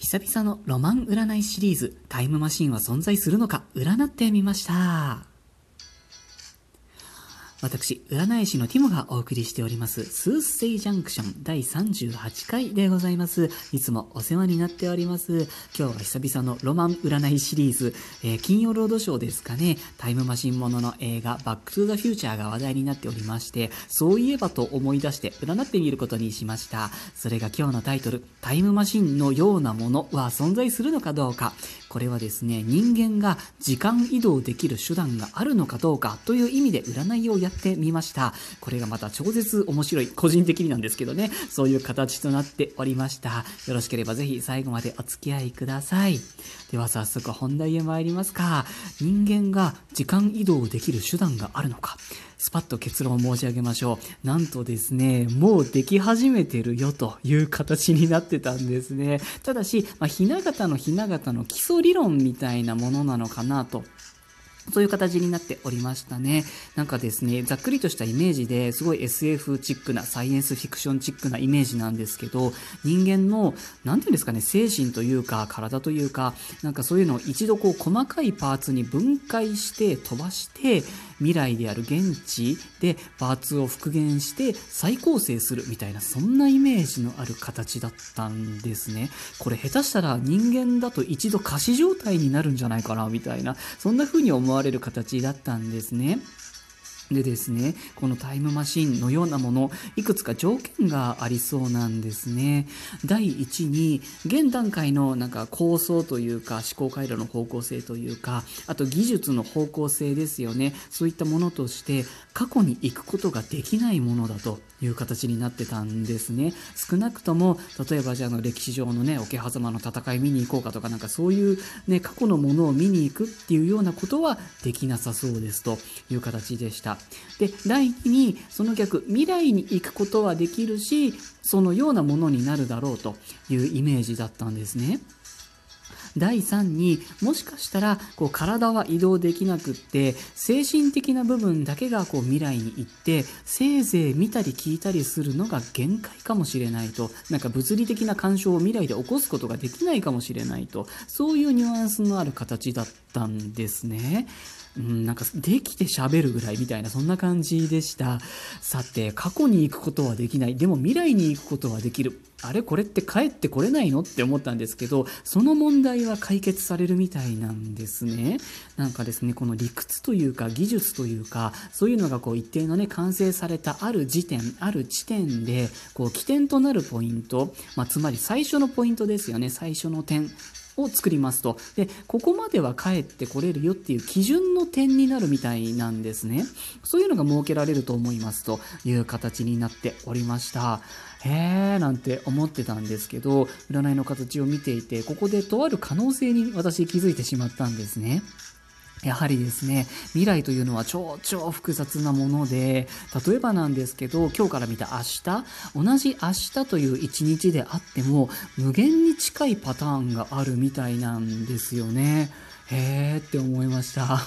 久々のロマン占いシリーズタイムマシンは存在するのか占ってみました。私、占い師のティモがお送りしております、スースセイジャンクション第38回でございます。いつもお世話になっております。今日は久々のロマン占いシリーズ、えー、金曜ロードショーですかね、タイムマシンものの映画、バックトゥザフューチャーが話題になっておりまして、そういえばと思い出して占ってみることにしました。それが今日のタイトル、タイムマシンのようなものは存在するのかどうか。これはですね、人間が時間移動できる手段があるのかどうかという意味で占いをやってみました。これがまた超絶面白い、個人的になんですけどね、そういう形となっておりました。よろしければぜひ最後までお付き合いください。では早速本題へ参りますか。人間が時間移動できる手段があるのか。スパッと結論を申し上げましょう。なんとですね、もうでき始めてるよという形になってたんですね。ただし、まあ、ひな形のひな形の基礎理論みたいなものなのかなとそういう形になっておりましたね。なんかですね、ざっくりとしたイメージですごい SF チックな、サイエンスフィクションチックなイメージなんですけど、人間の、なんていうんですかね、精神というか、体というか、なんかそういうのを一度こう細かいパーツに分解して飛ばして、未来である現地でパーツを復元して再構成するみたいな、そんなイメージのある形だったんですね。これ下手したら人間だと一度仮死状態になるんじゃないかな、みたいな、そんな風に思われる形だったんですね。でですね、このタイムマシンのようなもの、いくつか条件がありそうなんですね。第一に、現段階のなんか構想というか、思考回路の方向性というか、あと技術の方向性ですよね。そういったものとして、過去に行くことができないものだという形になってたんですね。少なくとも、例えばじゃあの歴史上のね、桶狭間の戦い見に行こうかとか、なんかそういうね、過去のものを見に行くっていうようなことはできなさそうですという形でした。で、第2に、その逆、未来に行くことはできるし、そのようなものになるだろうというイメージだったんですね。第3にもしかしたらこう体は移動できなくって精神的な部分だけがこう未来に行ってせいぜい見たり聞いたりするのが限界かもしれないとなんか物理的な干渉を未来で起こすことができないかもしれないとそういうニュアンスのある形だったんですね。うん、なんかできて喋るぐらいみたいなそんな感じでした。さて、過去に行くことはできない。でも未来に行くことはできる。あれこれって帰ってこれないのって思ったんですけど、その問題は解決されるみたいなんですね。なんかですね、この理屈というか技術というか、そういうのがこう一定のね、完成されたある時点、ある地点で、こう起点となるポイント、まあ、つまり最初のポイントですよね、最初の点。を作りますと。で、ここまでは帰ってこれるよっていう基準の点になるみたいなんですね。そういうのが設けられると思いますという形になっておりました。へーなんて思ってたんですけど、占いの形を見ていて、ここでとある可能性に私気づいてしまったんですね。やはりですね、未来というのは超超複雑なもので、例えばなんですけど、今日から見た明日、同じ明日という一日であっても、無限に近いパターンがあるみたいなんですよね。へーって思いました。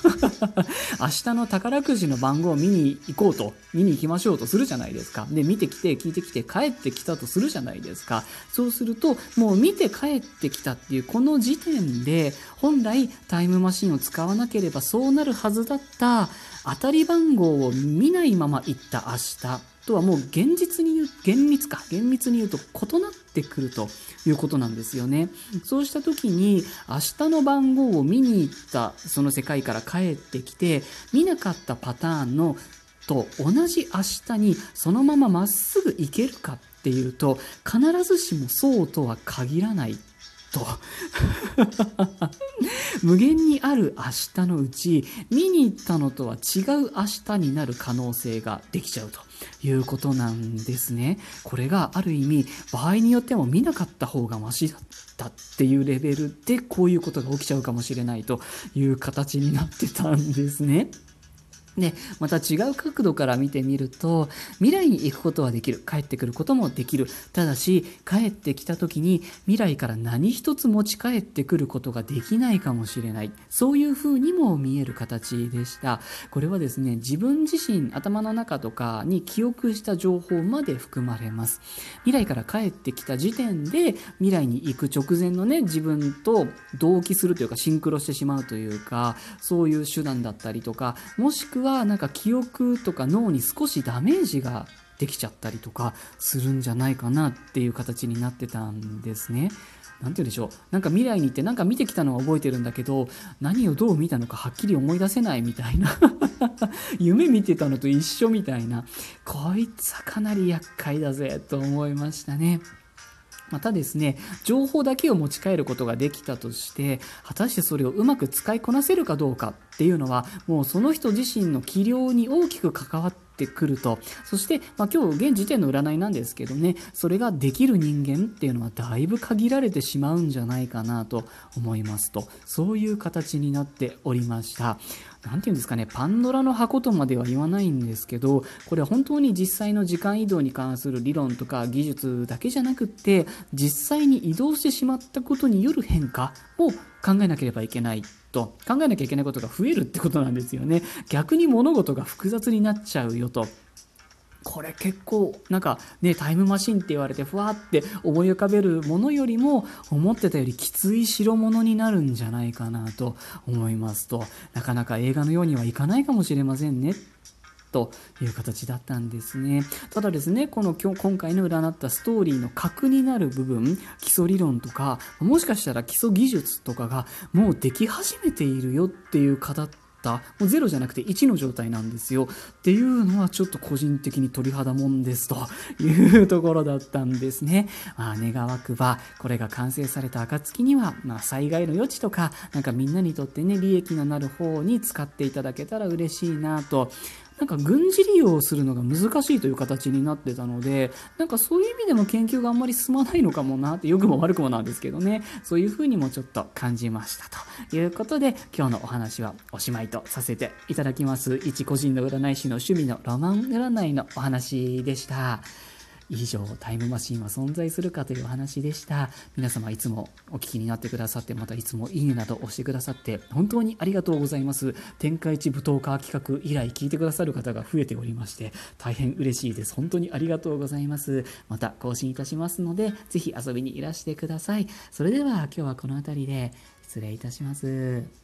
明日の宝くじの番号を見に行こうと、見に行きましょうとするじゃないですか。で、見てきて、聞いてきて、帰ってきたとするじゃないですか。そうすると、もう見て帰ってきたっていう、この時点で、本来タイムマシンを使わなければそうなるはずだった当たり番号を見ないまま行った明日。とはもう現実に言う、厳密か、厳密に言うと異なってくるということなんですよね。そうした時に明日の番号を見に行ったその世界から帰ってきて見なかったパターンのと同じ明日にそのまままっすぐ行けるかっていうと必ずしもそうとは限らないと 無限にある明日のうち見に行ったのとは違う明日になる可能性ができちゃうということなんですね。これがある意味場合によっても見なかった方がマシだったっていうレベルでこういうことが起きちゃうかもしれないという形になってたんですね。で、また違う角度から見てみると、未来に行くことはできる。帰ってくることもできる。ただし、帰ってきた時に未来から何一つ持ち帰ってくることができないかもしれない。そういう風にも見える形でした。これはですね、自分自身、頭の中とかに記憶した情報まで含まれます。未来から帰ってきた時点で、未来に行く直前のね、自分と同期するというか、シンクロしてしまうというか、そういう手段だったりとか、もしくははなんか記憶とか脳に少しダメージができちゃったりとかするんじゃないかなっていう形になってたんですね。なんて言うんでしょう。なんか未来に行ってなんか見てきたのは覚えてるんだけど、何をどう見たのかはっきり思い出せないみたいな。夢見てたのと一緒みたいな。こいつはかなり厄介だぜと思いましたね。またですね、情報だけを持ち帰ることができたとして、果たしてそれをうまく使いこなせるかどうかっていうのは、もうその人自身の器量に大きく関わってくると。そして、まあ、今日現時点の占いなんですけどね、それができる人間っていうのはだいぶ限られてしまうんじゃないかなと思いますと、そういう形になっておりました。何て言うんですかね、パンドラの箱とまでは言わないんですけど、これは本当に実際の時間移動に関する理論とか技術だけじゃなくって、実際に移動してしまったことによる変化を考えなければいけないと、考えなきゃいけないことが増えるってことなんですよね。逆に物事が複雑になっちゃうよと。これ結構なんかねタイムマシンって言われてふわって思い浮かべるものよりも思ってたよりきつい代物になるんじゃないかなと思いますとなかなか映画のようにはいかないかもしれませんねという形だったんですね。ただですね、この今日今回の占ったストーリーの核になる部分、基礎理論とか、もしかしたら基礎技術とかがもうでき始めているよっていう方った。もう0じゃなくて1の状態なんですよ。っていうのはちょっと個人的に鳥肌もんです。というところだったんですね。まあ、願わくばこれが完成された暁には、まあ、災害の余地とかなんかみんなにとってね利益のなる方に使っていただけたら嬉しいなと。なんか軍事利用するのが難しいという形になってたので、なんかそういう意味でも研究があんまり進まないのかもなって、良くも悪くもなんですけどね、そういうふうにもちょっと感じましたということで、今日のお話はおしまいとさせていただきます。一個人の占い師の趣味のロマン占いのお話でした。以上タイムマシンは存在するかというお話でした。皆様いつもお聞きになってくださってまたいつもいいねなど押してくださって本当にありがとうございます。天下一舞踏家企画以来聞いてくださる方が増えておりまして大変嬉しいです。本当にありがとうございます。また更新いたしますのでぜひ遊びにいらしてください。それでは今日はこの辺りで失礼いたします。